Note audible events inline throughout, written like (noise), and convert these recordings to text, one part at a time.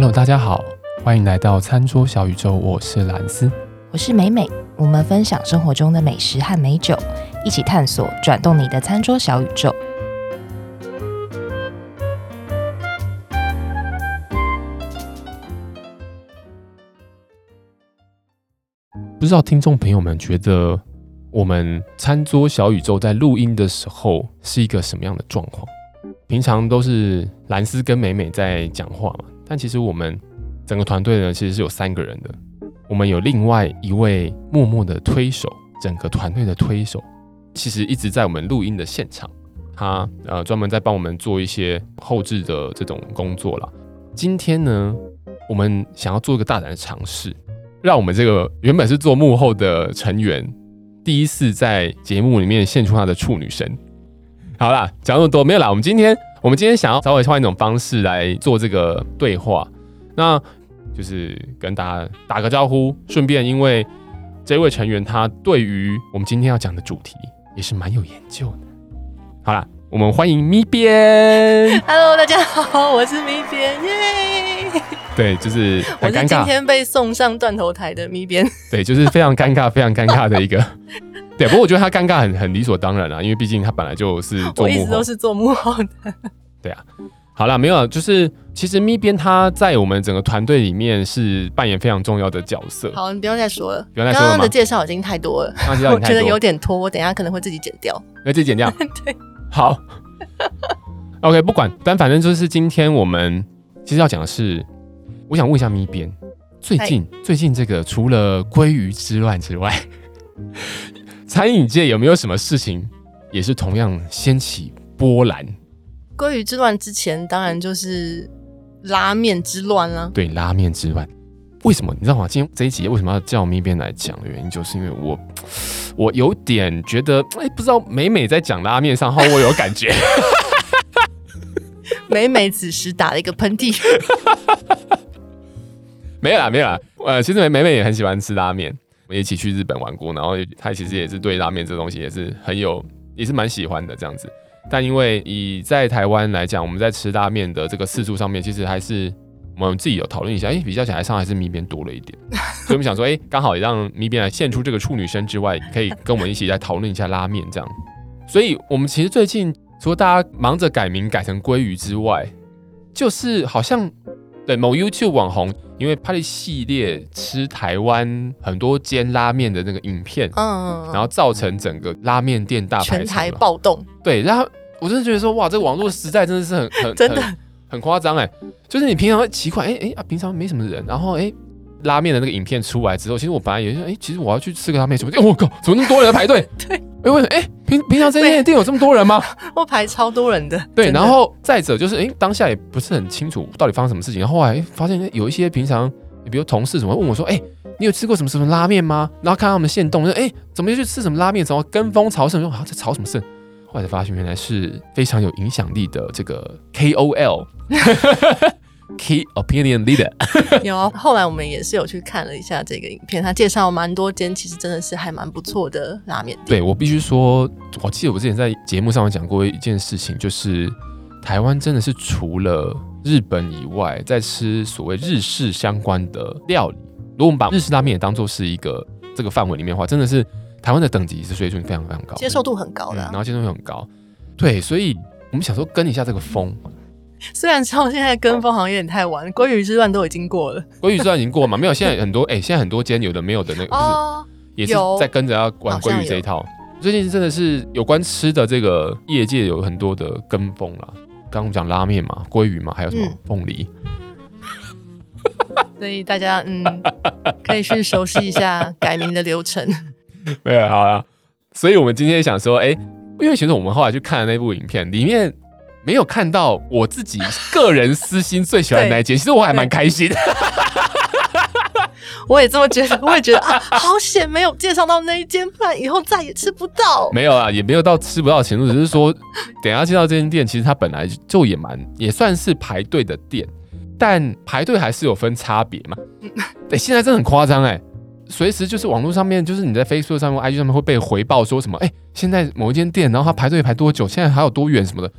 Hello，大家好，欢迎来到餐桌小宇宙，我是蓝斯，我是美美，我们分享生活中的美食和美酒，一起探索转动你的餐桌小宇宙。不知道听众朋友们觉得我们餐桌小宇宙在录音的时候是一个什么样的状况？平常都是蓝斯跟美美在讲话嘛，但其实我们整个团队呢，其实是有三个人的。我们有另外一位默默的推手，整个团队的推手，其实一直在我们录音的现场，他呃专门在帮我们做一些后置的这种工作啦。今天呢，我们想要做一个大胆的尝试，让我们这个原本是做幕后的成员，第一次在节目里面献出他的处女身。好啦，讲那么多没有啦。我们今天，我们今天想要稍微换一种方式来做这个对话，那就是跟大家打个招呼，顺便因为这位成员他对于我们今天要讲的主题也是蛮有研究的。好啦，我们欢迎咪边。Hello，大家好，我是咪边耶。Yeah! 对，就是很尴尬，我是今天被送上断头台的咪边。对，就是非常尴尬、非常尴尬的一个。(laughs) 对，不过我觉得他尴尬很很理所当然啊，因为毕竟他本来就是做幕后，我一直都是做幕后的。对啊，好啦，没有，就是其实咪边他在我们整个团队里面是扮演非常重要的角色。好，你不用再说了，不用再说了。刚刚的介绍已经太多了，刚刚 (laughs) 我觉得有点拖，我等一下可能会自己剪掉。(laughs) 要自己剪掉？对，好。(laughs) OK，不管，但反正就是今天我们其实要讲的是，我想问一下咪边，最近最近这个除了鲑鱼之乱之外。(laughs) 餐饮界有没有什么事情也是同样掀起波澜？鲑鱼之乱之前，当然就是拉面之乱了。对，拉面之乱，为什么你知道吗？今天这一集为什么要叫咪边来讲的原因，就是因为我 (tsk) 我有点觉得，哎、欸，不知道美美在讲拉面上后，我有感觉。(laughs) 美美此时打了一个喷嚏。(laughs) 没有啦，没有啦。呃，其实美美美也很喜欢吃拉面。我们一起去日本玩过，然后她其实也是对拉面这东西也是很有，也是蛮喜欢的这样子。但因为以在台湾来讲，我们在吃拉面的这个次数上面，其实还是我们自己有讨论一下，哎、欸，比较起来上还是咪编多了一点。(laughs) 所以我们想说，哎、欸，刚好也让咪编来献出这个处女身之外，可以跟我们一起来讨论一下拉面这样。所以我们其实最近除了大家忙着改名改成鲑鱼之外，就是好像对某 YouTube 网红。因为拍了一系列吃台湾很多间拉面的那个影片，嗯，然后造成整个拉面店大排长龙，全台暴动。对，然后我真的觉得说，哇，这个网络时代真的是很很 (laughs) 真的很夸张哎！就是你平常会奇怪，哎哎啊，平常没什么人，然后哎，拉面的那个影片出来之后，其实我本来也是，哎，其实我要去吃个拉面，什么？哎，我靠，怎么那么多人排队？(laughs) 对。哎，为什么？哎，平平常这间店有这么多人吗？(laughs) 我排超多人的。对，然后再者就是，哎，当下也不是很清楚到底发生什么事情。然后后来发现，有一些平常，比如同事怎么问我说，哎，你有吃过什么什么拉面吗？然后看他们现动，说，哎，怎么又去吃什么拉面？怎么跟风炒什么？说啊，在朝什么事？后来才发现，原来是非常有影响力的这个 KOL。(laughs) Key Opinion Leader (laughs) 有，后来我们也是有去看了一下这个影片，他介绍蛮多间，其实真的是还蛮不错的拉面店。对，我必须说，我记得我之前在节目上有讲过一件事情，就是台湾真的是除了日本以外，在吃所谓日式相关的料理。如果我们把日式拉面也当做是一个这个范围里面的话，真的是台湾的等级是水准非常非常高，接受度很高的、啊嗯，然后接受度很高。对，所以我们想说跟一下这个风。虽然说现在跟风好像有点太晚，鲑鱼之乱都已经过了。鲑鱼之乱已经过了嘛？没有，现在很多哎、欸，现在很多间有的没有的那个，哦、就是也是在跟着要玩鲑鱼这一套。最近真的是有关吃的这个业界有很多的跟风啦。刚刚我们讲拉面嘛，鲑鱼嘛，还有什么凤梨。(laughs) 所以大家嗯，可以去熟悉一下改名的流程。(laughs) 没有好了，所以我们今天想说，哎、欸，因为其实我们后来去看了那部影片，里面。没有看到我自己个人私心最喜欢的那一间，其实我还蛮开心。我也这么觉得，我也觉得啊，好险没有介绍到那一间，不然以后再也吃不到。没有啊，也没有到吃不到的程度，只是说 (laughs) 等一下介绍这间店，其实它本来就也蛮也算是排队的店，但排队还是有分差别嘛。对，(laughs) 现在真的很夸张哎，随时就是网络上面，就是你在 Facebook 上面、IG 上面会被回报说什么，哎，现在某一间店，然后它排队排多久，现在还有多远什么的。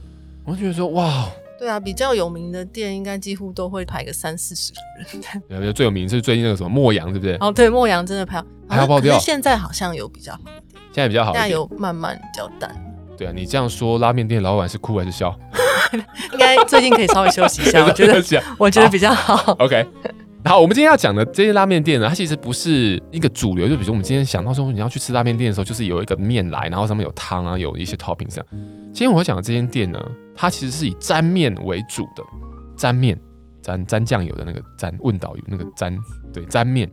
我就觉得说哇，对啊，比较有名的店应该几乎都会排个三四十个人。对，最有名是最近那个什么莫阳，对不对？哦，对，莫阳真的排还要爆掉。现在好像有比较好现在比较好，现在有慢慢比较淡。对啊，你这样说，拉面店老板是哭还是笑？(laughs) 应该最近可以稍微休息一下，(laughs) 我觉得，我觉得比较好。好 OK。好，我们今天要讲的这些拉面店呢，它其实不是一个主流。就比如，我们今天想到说，你要去吃拉面店的时候，就是有一个面来，然后上面有汤啊，有一些 topping 这样。今天我要讲的这间店呢，它其实是以沾面为主的，沾面沾沾酱油的那个沾，问导游那个沾，对，沾面。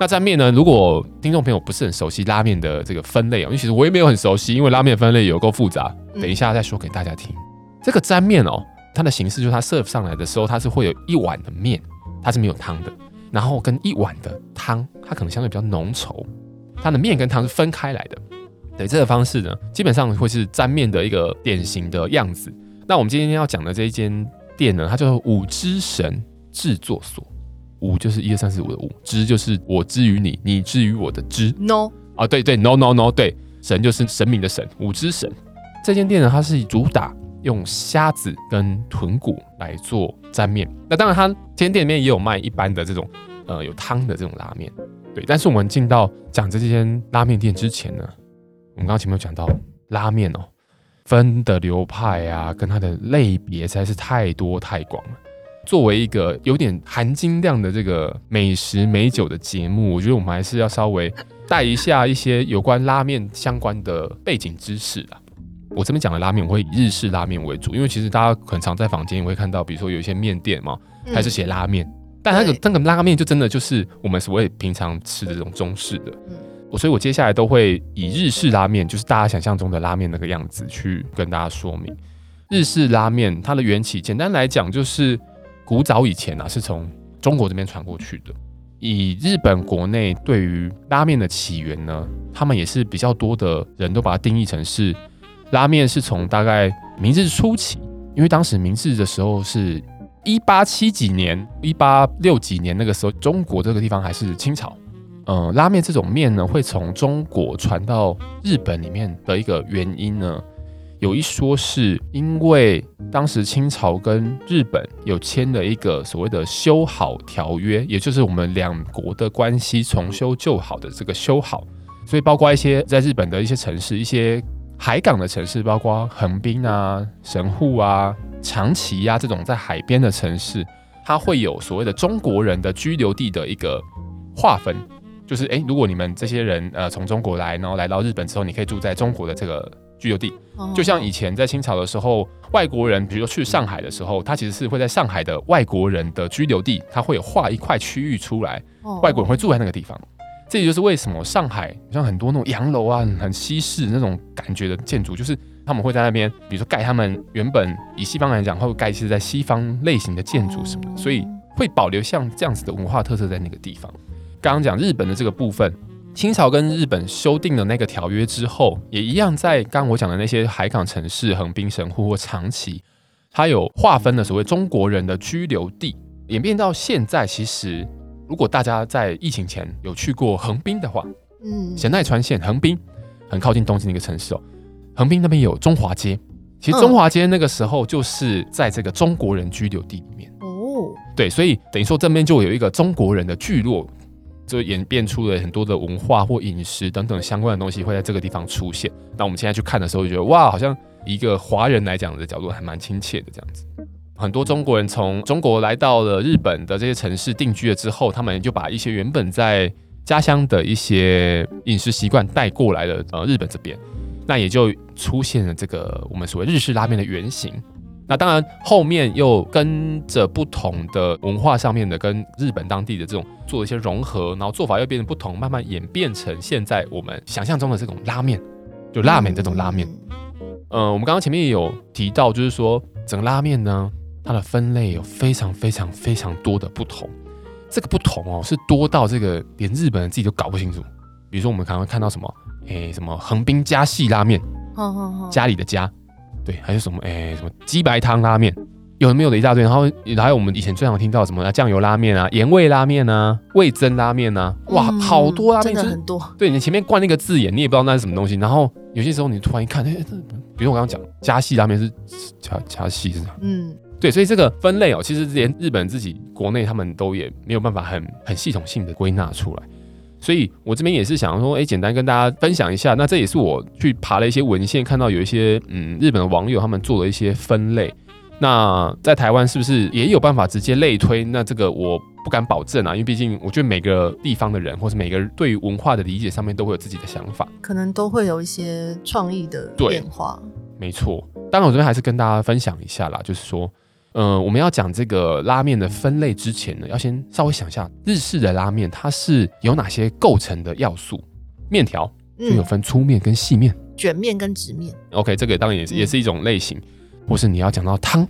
那沾面呢，如果听众朋友不是很熟悉拉面的这个分类哦，因为其实我也没有很熟悉，因为拉面分类有够复杂。等一下再说给大家听。嗯、这个沾面哦，它的形式就是它 serve 上来的时候，它是会有一碗的面。它是没有汤的，然后跟一碗的汤，它可能相对比较浓稠，它的面跟汤是分开来的。对，这个方式呢，基本上会是沾面的一个典型的样子。那我们今天要讲的这一间店呢，它叫做五之神制作所。五就是一二三四五的五，之就是我之于你，你之于我的之。No 啊，对对，No No No，对，神就是神明的神，五之神。这间店呢，它是主打。用虾子跟豚骨来做沾面，那当然它天店里面也有卖一般的这种，呃，有汤的这种拉面，对。但是我们进到讲这间拉面店之前呢，我们刚刚前面有讲到拉面哦，分的流派啊，跟它的类别实在是太多太广了。作为一个有点含金量的这个美食美酒的节目，我觉得我们还是要稍微带一下一些有关拉面相关的背景知识啊。我这边讲的拉面，我会以日式拉面为主，因为其实大家很常在房间也会看到，比如说有一些面店嘛，还是写拉面，嗯、但那个那个拉面就真的就是我们所谓平常吃的这种中式的。嗯，所以我接下来都会以日式拉面，就是大家想象中的拉面那个样子去跟大家说明。日式拉面它的缘起，简单来讲就是古早以前啊，是从中国这边传过去的。以日本国内对于拉面的起源呢，他们也是比较多的人都把它定义成是。拉面是从大概明治初期，因为当时明治的时候是一八七几年、一八六几年那个时候，中国这个地方还是清朝。嗯，拉面这种面呢，会从中国传到日本里面的一个原因呢，有一说是因为当时清朝跟日本有签了一个所谓的修好条约，也就是我们两国的关系重修旧好的这个修好，所以包括一些在日本的一些城市，一些。海港的城市，包括横滨啊、神户啊、长崎呀、啊、这种在海边的城市，它会有所谓的中国人的居留地的一个划分，就是诶、欸，如果你们这些人呃从中国来，然后来到日本之后，你可以住在中国的这个居留地，就像以前在清朝的时候，外国人比如说去上海的时候，他其实是会在上海的外国人的居留地，他会有划一块区域出来，外国人会住在那个地方。这也就是为什么上海像很多那种洋楼啊，很西式那种感觉的建筑，就是他们会在那边，比如说盖他们原本以西方来讲，会盖一些在西方类型的建筑什么的，所以会保留像这样子的文化特色在那个地方。刚刚讲日本的这个部分，清朝跟日本修订了那个条约之后，也一样在刚刚我讲的那些海港城市，横滨、神户或长崎，它有划分了所谓中国人的居留地，演变到现在其实。如果大家在疫情前有去过横滨的话，嗯，咸奈川县横滨很靠近东京的一个城市哦。横滨那边有中华街，其实中华街那个时候就是在这个中国人居留地里面哦。对，所以等于说这边就有一个中国人的聚落，就演变出了很多的文化或饮食等等相关的东西会在这个地方出现。那我们现在去看的时候，就觉得哇，好像一个华人来讲的角度还蛮亲切的这样子。很多中国人从中国来到了日本的这些城市定居了之后，他们就把一些原本在家乡的一些饮食习惯带过来了呃日本这边，那也就出现了这个我们所谓日式拉面的原型。那当然后面又跟着不同的文化上面的跟日本当地的这种做一些融合，然后做法又变得不同，慢慢演变成现在我们想象中的这种拉面，就拉面这种拉面。嗯、呃，我们刚刚前面也有提到，就是说整个拉面呢。它的分类有非常非常非常多的不同，这个不同哦，是多到这个连日本人自己都搞不清楚。比如说，我们可能会看到什么，哎，什么横滨家系拉面，家里的家，对，还有什么，哎，什么鸡白汤拉面，有的没有的一大堆。然后还有我们以前最常听到什么酱油拉面啊、盐味拉面啊、味增拉面啊，哇，嗯、好多拉面，真的很多。对，你前面冠那个字眼，你也不知道那是什么东西。然后有些时候你突然一看，哎，比如我刚刚讲家系拉面是家家系是啥？嗯。对，所以这个分类哦，其实连日本自己国内他们都也没有办法很很系统性的归纳出来。所以我这边也是想说，哎，简单跟大家分享一下。那这也是我去爬了一些文献，看到有一些嗯日本的网友他们做了一些分类。那在台湾是不是也有办法直接类推？那这个我不敢保证啊，因为毕竟我觉得每个地方的人，或是每个人对于文化的理解上面都会有自己的想法，可能都会有一些创意的变化。没错，当然我这边还是跟大家分享一下啦，就是说，呃，我们要讲这个拉面的分类之前呢，要先稍微想一下日式的拉面它是有哪些构成的要素。面条就有分粗面跟细面，卷面跟直面。OK，这个当然也是也是一种类型。或是你要讲到汤，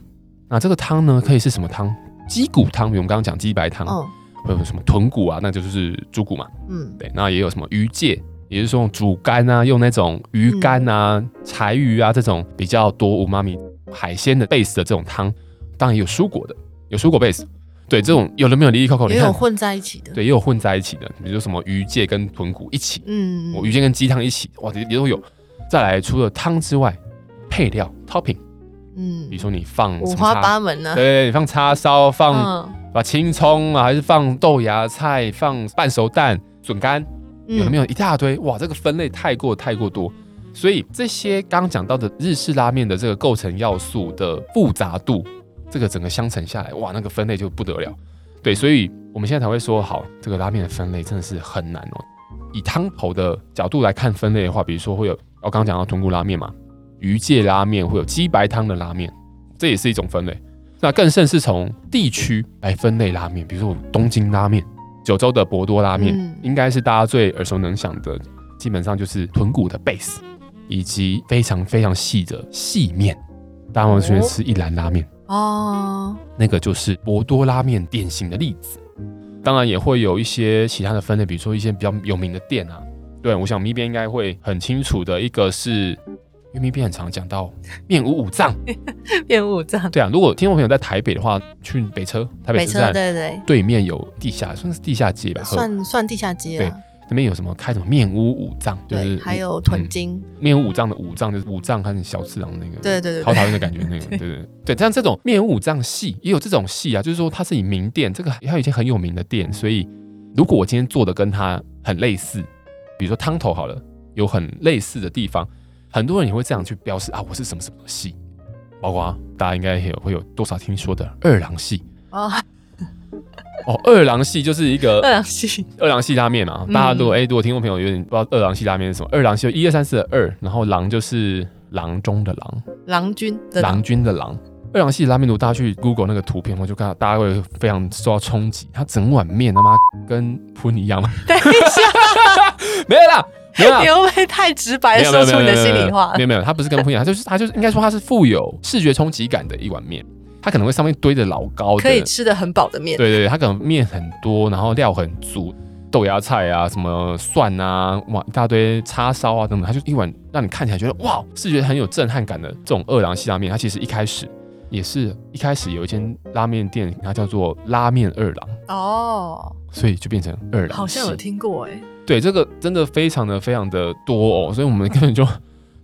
那这个汤呢，可以是什么汤？鸡骨汤，比如我们刚刚讲鸡白汤，嗯，或者什么豚骨啊，那就是猪骨嘛，嗯，对。那也有什么鱼介，也就是说煮干啊，用那种鱼干啊、嗯、柴鱼啊这种比较多五妈咪海鲜的 base 的这种汤。当然也有蔬果的，有蔬果 base，对，这种有的没有，哩哩扣扣，也有混在一起的，对，也有混在一起的，比如说什么鱼介跟豚骨一起，嗯，我鱼介跟鸡汤一起，哇，也也都有。再来，除了汤之外，配料 topping。嗯，比如说你放五花八门呢，对，你放叉烧，放把青葱啊，还是放豆芽菜，放半熟蛋、笋干，有没有一大堆？哇，这个分类太过太过多，所以这些刚刚讲到的日式拉面的这个构成要素的复杂度，这个整个相乘下来，哇，那个分类就不得了。对，所以我们现在才会说，好，这个拉面的分类真的是很难哦。以汤头的角度来看分类的话，比如说会有，我刚刚讲到豚骨拉面嘛。鱼介拉面会有鸡白汤的拉面，这也是一种分类。那更甚是从地区来分类拉面，比如说东京拉面、九州的博多拉面，嗯、应该是大家最耳熟能详的。基本上就是豚骨的 base，以及非常非常细的细面。大家喜欢吃一兰拉面哦，那个就是博多拉面典型的例子。当然也会有一些其他的分类，比如说一些比较有名的店啊。对，我想咪边应该会很清楚的一个是。因为咪边很常讲到面无五脏，(laughs) 面无五脏对啊。如果听众朋友在台北的话，去北车台北车站，对对对面有地下算是地下街吧，算算地下街。对，那边有什么开什么面屋五藏，就是还有豚筋面屋五藏的五藏就是五藏和小次郎那个，对对对，好讨厌的感觉那个，对对对。对，(laughs) 像这种面屋五藏系也有这种系啊，就是说它是以名店，这个它有一些很有名的店，所以如果我今天做的跟它很类似，比如说汤头好了，有很类似的地方。很多人也会这样去标示啊，我是什么什么系，包括大家应该也有会有多少听说的二郎系哦，哦，二郎系就是一个 (laughs) 二郎系二郎系拉面嘛。大家如果哎，如果听众朋友有点不知道二郎系拉面是什么，二郎系一二三四的二，然后郎就是郎中的郎，郎君郎君的郎。二郎系拉面，如果大家去 Google 那个图片，我就看到大家会非常受到冲击，它整碗面他妈跟喷一样吗？等一下，(laughs) 没有啦。没有，你会不会太直白说出你的心里话？没有没有，它不是跟不一样，它就是它就是应该说它是富有视觉冲击感的一碗面，它可能会上面堆的老高的，可以吃的很饱的面。对对对，它可能面很多，然后料很足，豆芽菜啊，什么蒜啊，哇，一大堆叉烧啊等等，它就一碗让你看起来觉得哇，视觉很有震撼感的这种二郎系拉面，它其实一开始也是一开始有一间拉面店，它叫做拉面二郎哦，所以就变成二郎，好像有听过哎。对，这个真的非常的非常的多哦，所以我们根本就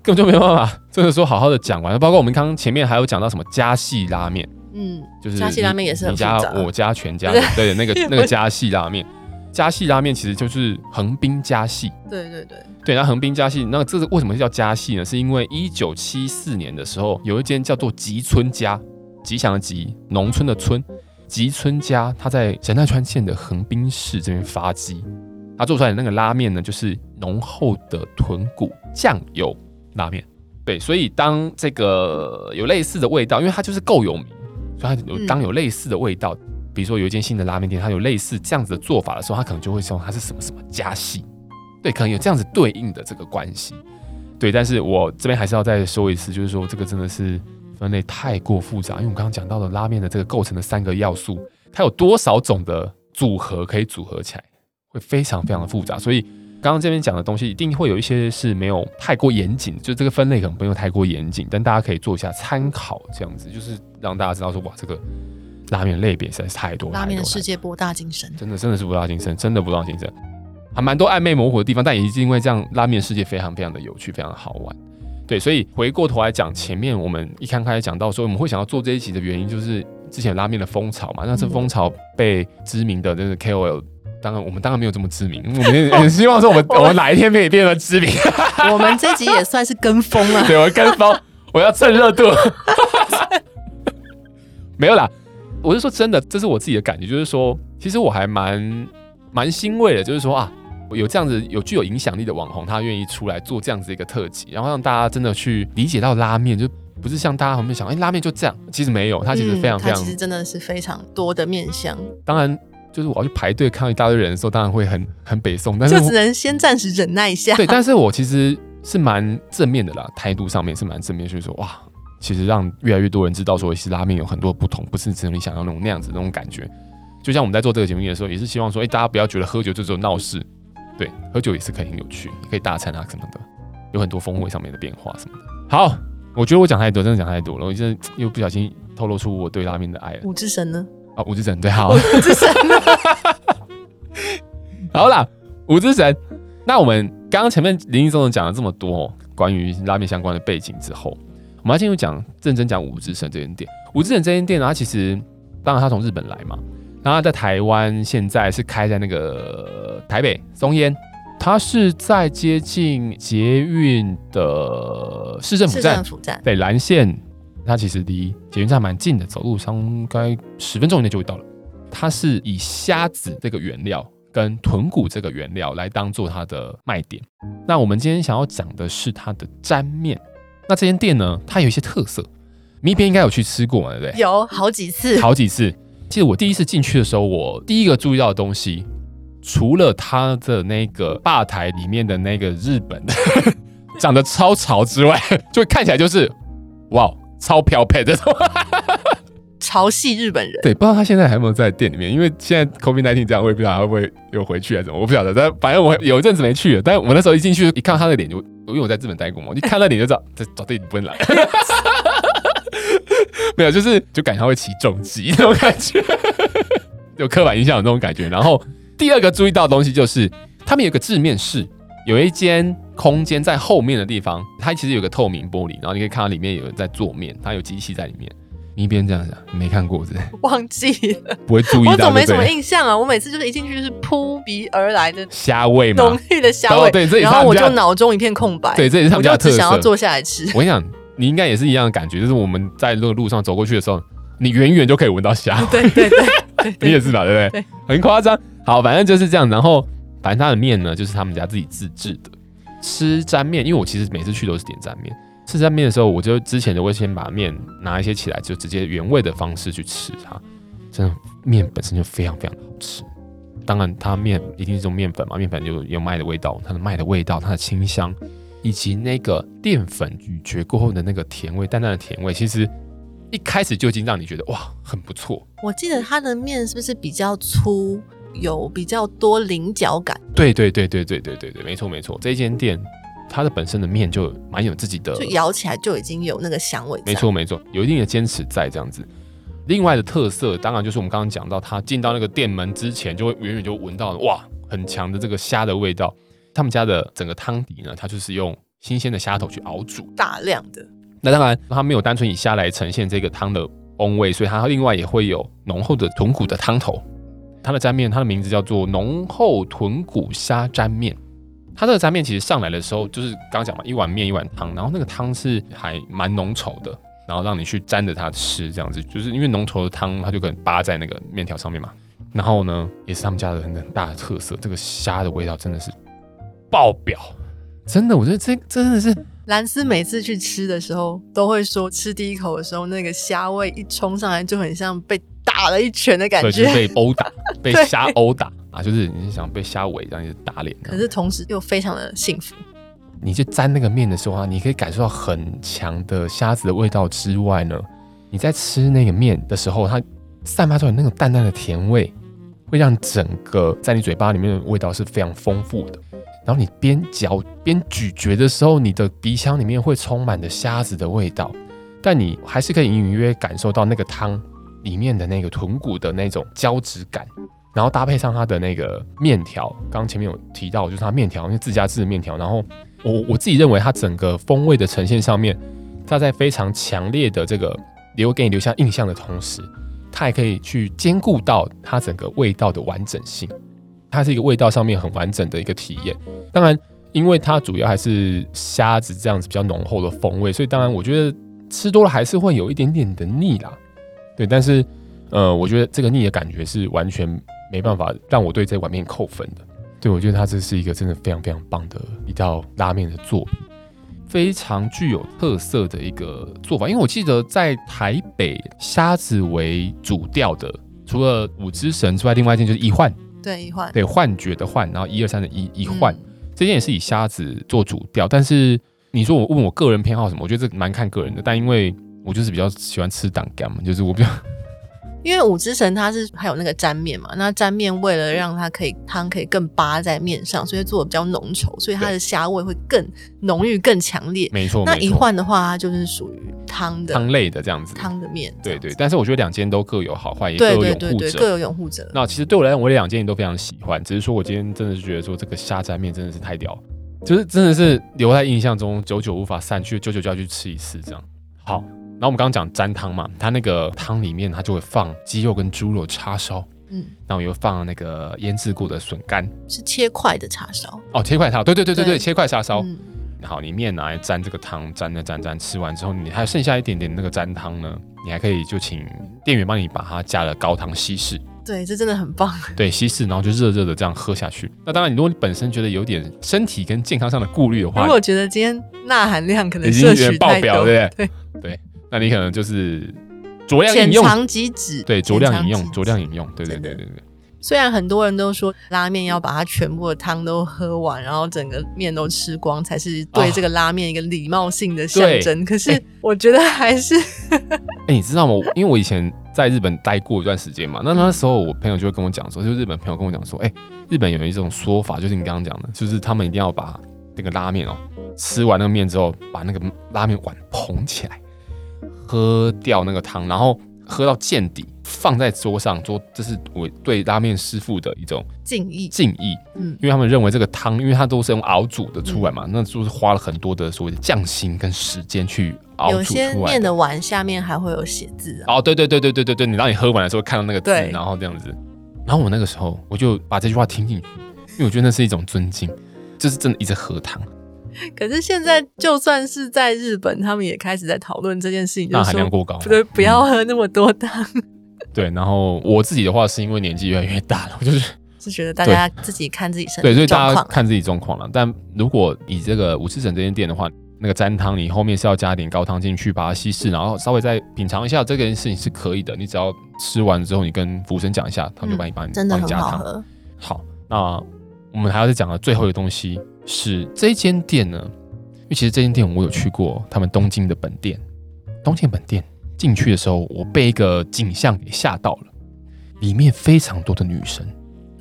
根本就没办法真的说好好的讲完。包括我们刚刚前面还有讲到什么家系拉面，嗯，就是家系拉面也是很你家我家全家的，(laughs) 对，那个那个家系拉面，家系拉面其实就是横滨家系，对对对对，那横滨家系，那这是为什么叫家系呢？是因为一九七四年的时候，有一间叫做吉村家，吉祥的吉，农村的村，吉村家，他在神奈川县的横滨市这边发迹。他做出来的那个拉面呢，就是浓厚的豚骨酱油拉面。对，所以当这个有类似的味道，因为它就是够有名，所以它有当有类似的味道，比如说有一间新的拉面店，它有类似这样子的做法的时候，它可能就会说它是什么什么加系。对，可能有这样子对应的这个关系。对，但是我这边还是要再说一次，就是说这个真的是分类太过复杂，因为我刚刚讲到的拉面的这个构成的三个要素，它有多少种的组合可以组合起来？会非常非常的复杂，所以刚刚这边讲的东西一定会有一些是没有太过严谨，就这个分类可能不用太过严谨，但大家可以做一下参考，这样子就是让大家知道说，哇，这个拉面类别实在是太多，拉面的世界博大精深，真的真的是博大精深，真的博大精深，还蛮多暧昧模糊的地方，但也是因为这样，拉面世界非常非常的有趣，非常的好玩。对，所以回过头来讲，前面我们一刚开始讲到说，我们会想要做这一集的原因，就是之前拉面的风潮嘛。那这风潮被知名的就是 KOL，当然我们当然没有这么知名，我们也很希望说我们 (laughs) 我们哪一天可以变得知名。(laughs) 我们这集也算是跟风啊，(laughs) 对，我跟风，我要蹭热度。没有啦，我是说真的，这是我自己的感觉，就是说，其实我还蛮蛮欣慰的，就是说啊。有这样子有具有影响力的网红，他愿意出来做这样子一个特辑，然后让大家真的去理解到拉面，就不是像大家后面想，哎、欸，拉面就这样，其实没有，它其实非常非常，嗯、其实真的是非常多的面向。当然，就是我要去排队看到一大堆人的时候，当然会很很北宋，但是就只能先暂时忍耐一下。对，但是我其实是蛮正面的啦，态度上面是蛮正面，所以说哇，其实让越来越多人知道说，其实拉面有很多不同，不是只有你想要那种那样子那种感觉。就像我们在做这个节目的时候，也是希望说，哎、欸，大家不要觉得喝酒就只有闹事。对，喝酒也是可以很有趣，可以大餐啊什么的，有很多风味上面的变化什么的。好，我觉得我讲太多，真的讲太多了，我现在又不小心透露出我对拉面的爱了。武之神呢？啊，五之神对，好。五之神呢？(laughs) 好啦，五之神。那我们刚刚前面林林总总讲了这么多关于拉面相关的背景之后，我们要进入讲认真讲五之神这间店。五之神这间店呢，它其实当然它从日本来嘛。然后在台湾现在是开在那个台北松烟，它是在接近捷运的市政府站，市政府站对蓝线，它其实离捷运站蛮近的，走路上应该十分钟以内就会到了。它是以虾子这个原料跟豚骨这个原料来当做它的卖点。那我们今天想要讲的是它的沾面。那这间店呢，它有一些特色，咪边应该有去吃过嘛，对不对？有好几次，好几次。其实我第一次进去的时候，我第一个注意到的东西，除了它的那个吧台里面的那个日本的 (laughs) (laughs) 长得超潮之外，(laughs) 就看起来就是哇，超漂配的潮系日本人。对，不知道他现在还有没有在店里面，因为现在 COVID-19 这样，我也不知道他会不会又回去还是怎么，我不晓得。但反正我有一阵子没去了，但我那时候一进去一看到他的脸，就因为我在日本待过嘛，一看他脸就知道这早对你不能来。(laughs) 没有，就是就感觉他会起重机那种感觉，(laughs) 有刻板印象有那种感觉。然后第二个注意到的东西就是，他们有个制面室，有一间空间在后面的地方，它其实有个透明玻璃，然后你可以看到里面有人在做面，它有机器在里面。你一边这样子，没看过是？忘记了，不会注意到。我怎么没什么印象啊？我每次就是一进去就是扑鼻而来的 (laughs) 虾味嘛，浓郁的虾味。对，然后我就脑中一片空白。对，这也是他们家的特色。我就只想要坐下来吃。我跟你讲。你应该也是一样的感觉，就是我们在那个路上走过去的时候，你远远就可以闻到虾。对 (laughs) 对对，(laughs) 你也是吧？对不对？对，很夸张。好，反正就是这样。然后，反正它的面呢，就是他们家自己自制的。吃沾面，因为我其实每次去都是点沾面。吃沾面的时候，我就之前就会先把面拿一些起来，就直接原味的方式去吃它。真的，面本身就非常非常好吃。当然，它面一定是用面粉嘛，面粉就有麦的味道，它的麦的味道，它的清香。以及那个淀粉咀嚼过后的那个甜味，淡淡的甜味，其实一开始就已经让你觉得哇，很不错。我记得它的面是不是比较粗，有比较多菱角感？对对对对对对对对，没错没错。这一间店它的本身的面就蛮有自己的，就咬起来就已经有那个香味。没错没错，有一定的坚持在这样子。另外的特色，当然就是我们刚刚讲到，他进到那个店门之前，就会远远就闻到哇，很强的这个虾的味道。他们家的整个汤底呢，它就是用新鲜的虾头去熬煮，大量的。那当然，它没有单纯以虾来呈现这个汤的风味，所以它另外也会有浓厚的豚骨的汤头。它的沾面，它的名字叫做浓厚豚骨虾沾面。它这个沾面其实上来的时候，就是刚刚讲嘛，一碗面一碗汤，然后那个汤是还蛮浓稠的，然后让你去沾着它吃，这样子，就是因为浓稠的汤，它就可能扒在那个面条上面嘛。然后呢，也是他们家的很大的特色，这个虾的味道真的是。爆表，真的，我觉得这真的是兰斯每次去吃的时候都会说，吃第一口的时候那个虾味一冲上来就很像被打了一拳的感觉，就是被殴打，(laughs) 被虾殴打啊，就是你是想被虾尾这样子打脸，可是同时又非常的幸福。你去沾那个面的时候啊，你可以感受到很强的虾子的味道之外呢，你在吃那个面的时候，它散发出来那种淡淡的甜味，会让整个在你嘴巴里面的味道是非常丰富的。然后你边嚼边咀嚼的时候，你的鼻腔里面会充满着虾子的味道，但你还是可以隐隐约约感受到那个汤里面的那个豚骨的那种胶质感，然后搭配上它的那个面条，刚刚前面有提到，就是它面条，因为自家制的面条，然后我我自己认为它整个风味的呈现上面，它在非常强烈的这个留给你留下印象的同时，它还可以去兼顾到它整个味道的完整性。它是一个味道上面很完整的一个体验。当然，因为它主要还是虾子这样子比较浓厚的风味，所以当然我觉得吃多了还是会有一点点的腻啦。对，但是呃，我觉得这个腻的感觉是完全没办法让我对这碗面扣分的。对，我觉得它这是一个真的非常非常棒的一道拉面的作品，非常具有特色的一个做法。因为我记得在台北虾子为主调的，除了五之神之外，另外一件就是一幻。对，一幻，对，幻觉的幻，然后一二三的一一幻，嗯、这件也是以虾子做主调。但是你说我问我个人偏好什么，我觉得这蛮看个人的。但因为我就是比较喜欢吃档干嘛，就是我比较。(laughs) 因为五之神它是还有那个粘面嘛，那粘面为了让它可以汤可以更扒在面上，所以做的比较浓稠，所以它的虾味会更浓郁、更强烈。没错，那一换的话，它就是属于汤的汤类的这样子，汤的面。对对，但是我觉得两间都各有好坏，也各有拥护者，各有拥护者。那其实对我来讲，我这两间也都非常喜欢，只是说我今天真的是觉得说这个虾粘面真的是太屌，就是真的是留在印象中，久久无法散去，久久就要去吃一次这样。好。然后我们刚刚讲沾汤嘛，它那个汤里面它就会放鸡肉跟猪肉叉烧，嗯，然后又放那个腌制过的笋干，是切块的叉烧哦，切块叉，对对对对对，对切块叉烧。嗯、好，你面拿来沾这个汤，沾着沾沾，吃完之后你还剩下一点点那个沾汤呢，你还可以就请店员帮你把它加了高汤稀释。对，这真的很棒。(laughs) 对，稀释，然后就热热的这样喝下去。那当然，如果你本身觉得有点身体跟健康上的顾虑的话，如果觉得今天钠含量可能摄取爆表，对不对？对对。那你可能就是酌量饮用，即止。对，酌量饮用，酌量饮用。对对对对对。虽然很多人都说拉面要把它全部的汤都喝完，然后整个面都吃光，才是对这个拉面一个礼貌性的象征。哦、可是我觉得还是，(laughs) 哎、你知道吗？因为我以前在日本待过一段时间嘛，那那时候我朋友就会跟我讲说，就日本朋友跟我讲说，哎、欸，日本有一种说法，就是你刚刚讲的，就是他们一定要把那个拉面哦，吃完那个面之后，把那个拉面碗捧起来。喝掉那个汤，然后喝到见底，放在桌上，说这是我对拉面师傅的一种敬意。敬意，嗯，因为他们认为这个汤，因为它都是用熬煮的出来嘛，嗯、那就是花了很多的所谓的匠心跟时间去熬煮出来。有些面的碗下面还会有写字啊。哦，对对对对对对对，你当你喝完的时候看到那个字，然后这样子，然后我那个时候我就把这句话听进去，因为我觉得那是一种尊敬，就是真的一直喝汤。(laughs) 可是现在，就算是在日本，他们也开始在讨论这件事情，钠含量过高，对，不要喝那么多汤。(laughs) 对，然后我自己的话，是因为年纪越来越大了，我就是 (laughs) 是觉得大家自己看自己身体对，所以大家看自己状况了。但如果以这个五之神这间店的话，那个沾汤，你后面是要加点高汤进去，把它稀释，然后稍微再品尝一下，这件事情是可以的。你只要吃完之后，你跟服务生讲一下，他们就帮你帮你真的加汤。喝好，那我们还要再讲的最后一个东西是这间店呢。因为其实这间店我有去过，他们东京的本店。东京本店进去的时候，我被一个景象给吓到了，里面非常多的女生。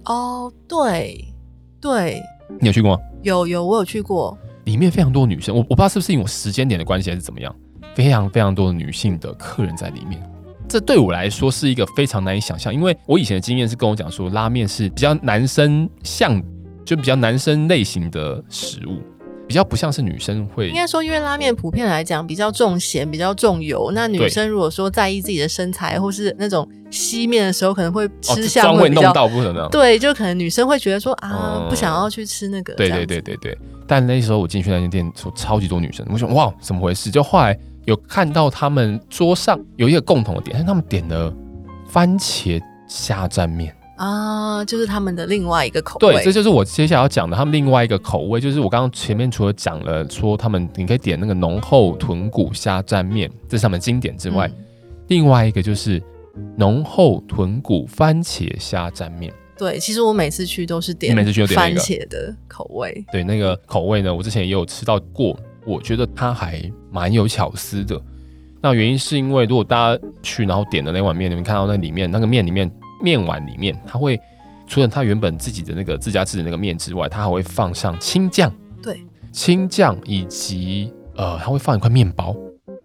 哦，对，对，你有去过吗？有有，我有去过。里面非常多女生，我我不知道是不是因为我时间点的关系还是怎么样，非常非常多的女性的客人在里面。这对我来说是一个非常难以想象，因为我以前的经验是跟我讲说，拉面是比较男生像，就比较男生类型的食物。比较不像是女生会，应该说，因为拉面普遍来讲比较重咸，比较重油。那女生如果说在意自己的身材，或是那种吸面的时候，可能会吃相会弄到不可能。对，就可能女生会觉得说啊，嗯、不想要去吃那个。对对对对对。但那时候我进去那间店，说超级多女生，我想哇，怎么回事？就后来有看到他们桌上有一个共同的点，是他们点了番茄虾蘸面。啊，就是他们的另外一个口味。对，这就是我接下来要讲的，他们另外一个口味，就是我刚刚前面除了讲了说他们你可以点那个浓厚豚骨虾沾面，这是他们经典之外，嗯、另外一个就是浓厚豚骨番茄虾沾面。对，其实我每次去都是点，每次去都点番茄的口味。对，那个口味呢，我之前也有吃到过，我觉得它还蛮有巧思的。那原因是因为如果大家去然后点的那碗面，你们看到那里面那个面里面。面碗里面，它会除了它原本自己的那个自家制的那个面之外，它还会放上青酱，对，青酱以及呃，它会放一块面包，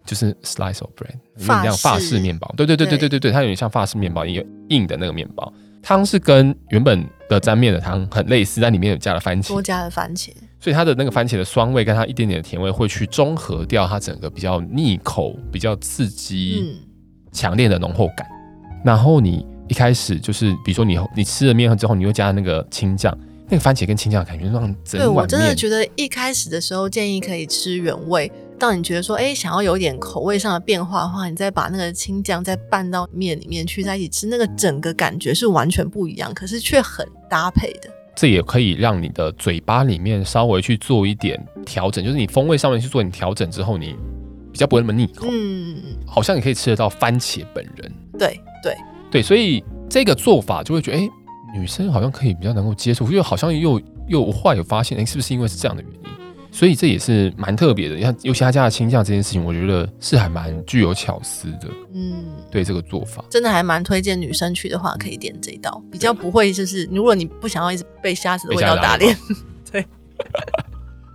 就是 slice of bread，有点像法式。面包，对对对对对。对对，它有点像法式面包一个硬的那个面包。汤是跟原本的沾面的汤很类似，但里面有加了番茄，多加了番茄。所以它的那个番茄的酸味跟它一点点的甜味会去中和掉它整个比较腻口、比较刺激、强烈的浓厚感。嗯、然后你一开始就是，比如说你你吃了面之后，你又加那个青酱，那个番茄跟青酱的感觉让整碗面。对，我真的觉得一开始的时候建议可以吃原味。当你觉得说，哎，想要有点口味上的变化的话，你再把那个青酱再拌到面里面去，在一起吃，那个整个感觉是完全不一样，可是却很搭配的。这也可以让你的嘴巴里面稍微去做一点调整，就是你风味上面去做点调整之后，你比较不会那么腻口。嗯，好像你可以吃得到番茄本人。对对对，所以这个做法就会觉得，哎，女生好像可以比较能够接受，因为好像又又我后来有发现，哎，是不是因为是这样的原因？所以这也是蛮特别的，你看，尤其他家的倾向这件事情，我觉得是还蛮具有巧思的。嗯，对这个做法，真的还蛮推荐女生去的话，可以点这一道，比较不会就是，如果你不想要一直被虾子的味道打脸。(laughs) 对。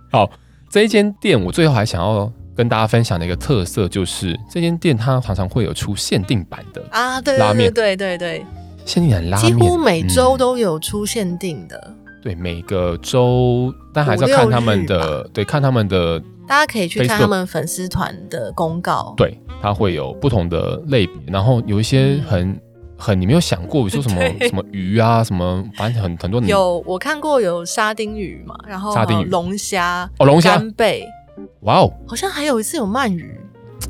好，这一间店我最后还想要跟大家分享的一个特色，就是这间店它常常会有出限定版的啊，对拉面，对对对，限定版拉面，几乎每周都有出限定的。嗯对，每个周，但还是要看他们的，对，看他们的。大家可以去看他们粉丝团的公告。对，它会有不同的类别，然后有一些很、嗯、很你没有想过，比如说什么 (laughs) 什么鱼啊，什么反正很很多。有我看过有沙丁鱼嘛，然后沙丁鱼、龙虾哦，龙虾、干贝，哇哦，好像还有一次有鳗鱼。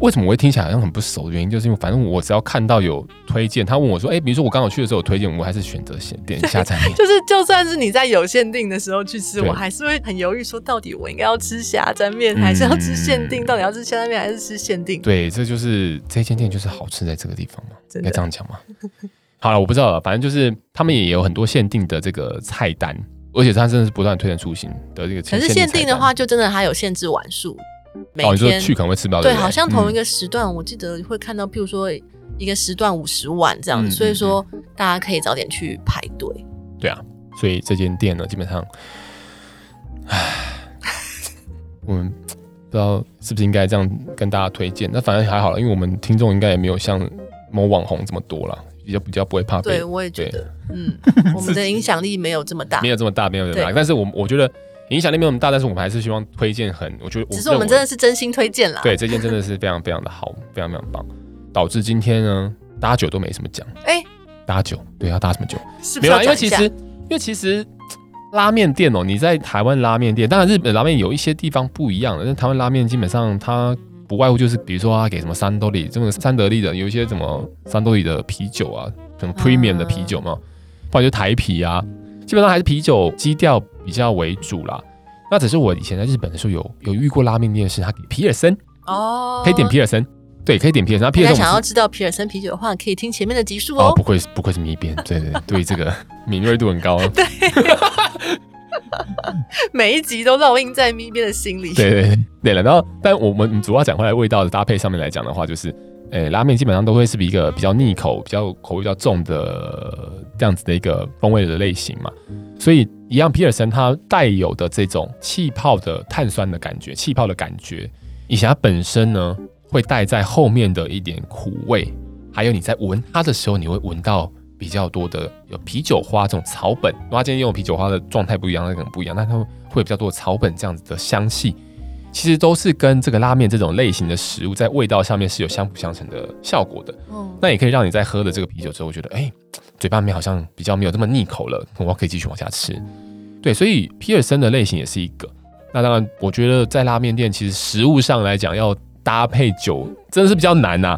为什么我会听起来好像很不熟的原因，就是因为反正我只要看到有推荐，他问我说：“哎、欸，比如说我刚好去的时候有推荐，我还是选择先点一下再。(laughs) ”就是就算是你在有限定的时候去吃，我还是会很犹豫，说到底我应该要吃虾沾面，还是要吃限定？嗯、到底要吃虾沾面还是吃限定？对，这就是这间店就是好吃在这个地方嘛，应该这样讲吗？好了，我不知道了，反正就是他们也有很多限定的这个菜单，而且它真的是不断推陈出新的这个。可是限定的话，就真的还有限制碗数。每天、哦、你说去可能会吃不到对，对，好像同一个时段，我记得会看到，譬如说一个时段五十碗这样子，嗯、所以说大家可以早点去排队。对啊，所以这间店呢，基本上，唉，我们不知道是不是应该这样跟大家推荐。那反正还好了，因为我们听众应该也没有像某网红这么多了，比较比较不会怕。对，我也觉得，(laughs) 嗯，我们的影响力没有这么大，没有这么大，没有这么大。但是我我觉得。影响力没有那么大，但是我们还是希望推荐很，我觉得只是我们真的是真心推荐啦。对，这件真的是非常非常的好，非常非常棒，导致今天呢，搭酒都没什么讲。哎、欸，搭酒，对，要搭什么酒？是不是没有，因为其实，因为其实拉面店哦、喔，你在台湾拉面店，当然日本拉面有一些地方不一样的，但台湾拉面基本上它不外乎就是，比如说啊给什么三得利，这种三得利的有一些什么三得利的啤酒啊，什么 premium 的啤酒嘛，不然就台啤啊。基本上还是啤酒基调比较为主啦。那只是我以前在日本的时候有有遇过拉面店，是他给皮尔森哦，可以点皮尔森，对，可以点皮尔森。那皮尔森想要知道皮尔森啤酒的话，可以听前面的集数哦。不愧不愧是迷编，对对对，对这个敏锐度很高。对，(laughs) 每一集都烙印在咪咪的心里。对对对，对了，然后但我们主要讲回来味道的搭配上面来讲的话，就是。诶、拉面基本上都会是一个比较腻口、比较口味比较重的这样子的一个风味的类型嘛，所以一样皮尔森它带有的这种气泡的碳酸的感觉、气泡的感觉，以及它本身呢会带在后面的一点苦味，还有你在闻它的时候，你会闻到比较多的有啤酒花这种草本，如果它今天用啤酒花的状态不一样，那可能不一样，那它会有比较多的草本这样子的香气。其实都是跟这个拉面这种类型的食物在味道上面是有相辅相成的效果的。嗯，那也可以让你在喝了这个啤酒之后，觉得哎，嘴巴里面好像比较没有这么腻口了，我可以继续往下吃。对，所以皮尔森的类型也是一个。那当然，我觉得在拉面店其实食物上来讲，要搭配酒真的是比较难呐。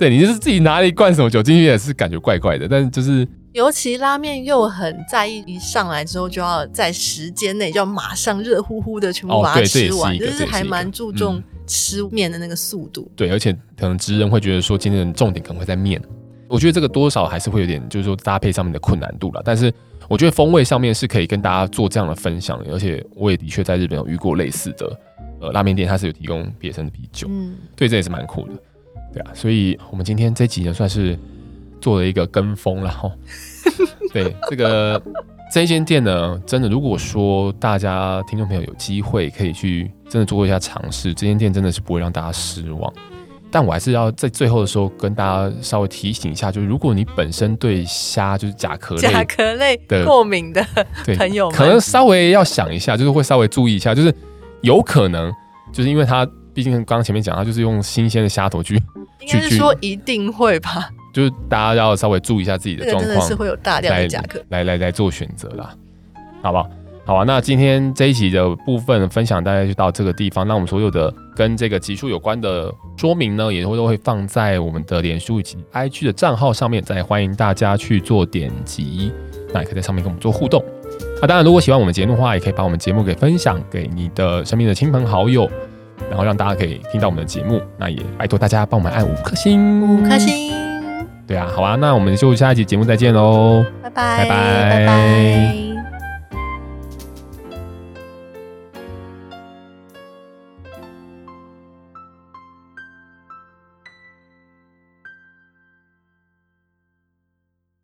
对，你就是自己拿了一罐什么酒进去也是感觉怪怪的，但是就是。尤其拉面又很在意，一上来之后就要在时间内就要马上热乎乎的全部把它吃完，就、哦、是，是还蛮注重吃面的那个速度。嗯、对，而且可能职人会觉得说今天的重点可能会在面，我觉得这个多少还是会有点就是说搭配上面的困难度了。但是我觉得风味上面是可以跟大家做这样的分享，而且我也的确在日本有遇过类似的呃拉面店，它是有提供别生的啤酒，嗯，对，这也是蛮酷的，对啊。所以我们今天这集呢算是。做了一个跟风，了哈 (laughs) 对这个这一间店呢，真的，如果说大家听众朋友有机会可以去真的做一下尝试，这间店真的是不会让大家失望。但我还是要在最后的时候跟大家稍微提醒一下，就是如果你本身对虾就是甲壳类甲壳类的过敏的 (laughs) 朋友，可能稍微要想一下，就是会稍微注意一下，就是有可能就是因为它毕竟刚刚前面讲，它就是用新鲜的虾头去，(laughs) 应该是说一定会吧，就是大家要稍微注意一下自己的状况，真的是会有大量的甲壳，来来来，做选择啦，好不好？好啊，那今天这一集的部分分享大概就到这个地方。那我们所有的跟这个集数有关的说明呢，也会都会放在我们的脸书以及 IG 的账号上面，再欢迎大家去做点击。那也可以在上面跟我们做互动。那当然，如果喜欢我们节目的话，也可以把我们节目给分享给你的身边的亲朋好友，然后让大家可以听到我们的节目。那也拜托大家帮我们按五颗星，五颗星。对啊，好啊，那我们就下一集节目再见喽，拜拜，拜拜。拜拜。